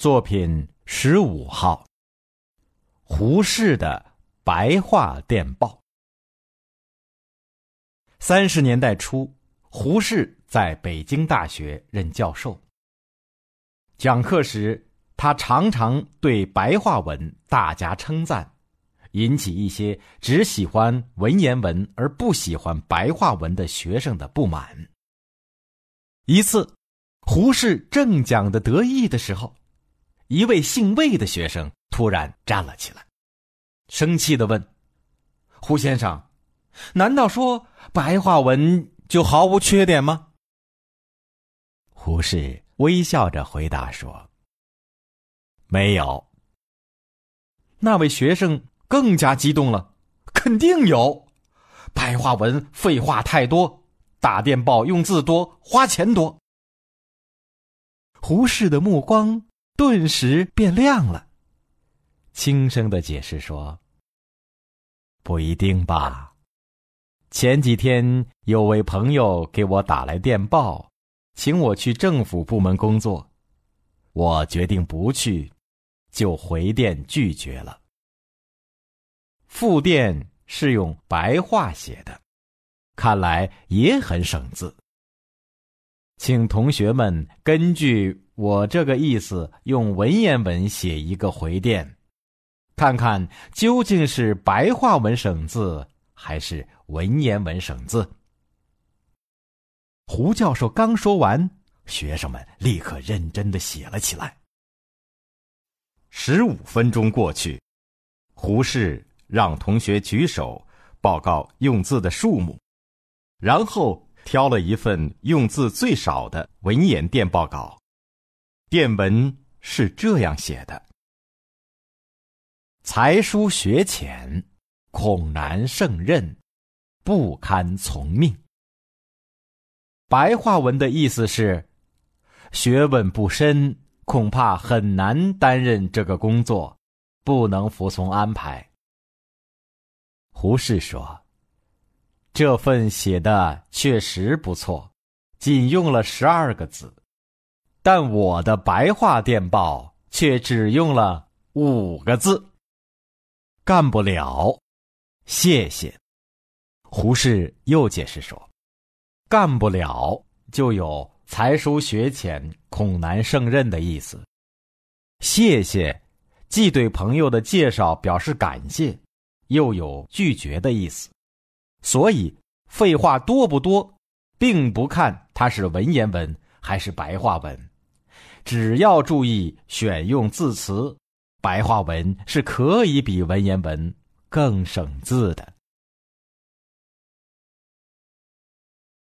作品十五号。胡适的白话电报。三十年代初，胡适在北京大学任教授。讲课时，他常常对白话文大加称赞，引起一些只喜欢文言文而不喜欢白话文的学生的不满。一次，胡适正讲得得意的时候，一位姓魏的学生突然站了起来，生气的问：“胡先生，难道说白话文就毫无缺点吗？”胡适微笑着回答说：“没有。”那位学生更加激动了：“肯定有，白话文废话太多，打电报用字多，花钱多。”胡适的目光顿时变亮了，轻声的解释说：“不一定吧。前几天有位朋友给我打来电报，请我去政府部门工作，我决定不去，就回电拒绝了。复电是用白话写的，看来也很省字。”请同学们根据我这个意思，用文言文写一个回电，看看究竟是白话文省字还是文言文省字。胡教授刚说完，学生们立刻认真的写了起来。十五分钟过去，胡适让同学举手报告用字的数目，然后。挑了一份用字最少的文言电报稿，电文是这样写的：“才疏学浅，恐难胜任，不堪从命。”白话文的意思是：学问不深，恐怕很难担任这个工作，不能服从安排。胡适说。这份写的确实不错，仅用了十二个字，但我的白话电报却只用了五个字。干不了，谢谢。胡适又解释说：“干不了就有才疏学浅，恐难胜任的意思。谢谢，既对朋友的介绍表示感谢，又有拒绝的意思。”所以，废话多不多，并不看它是文言文还是白话文，只要注意选用字词，白话文是可以比文言文更省字的。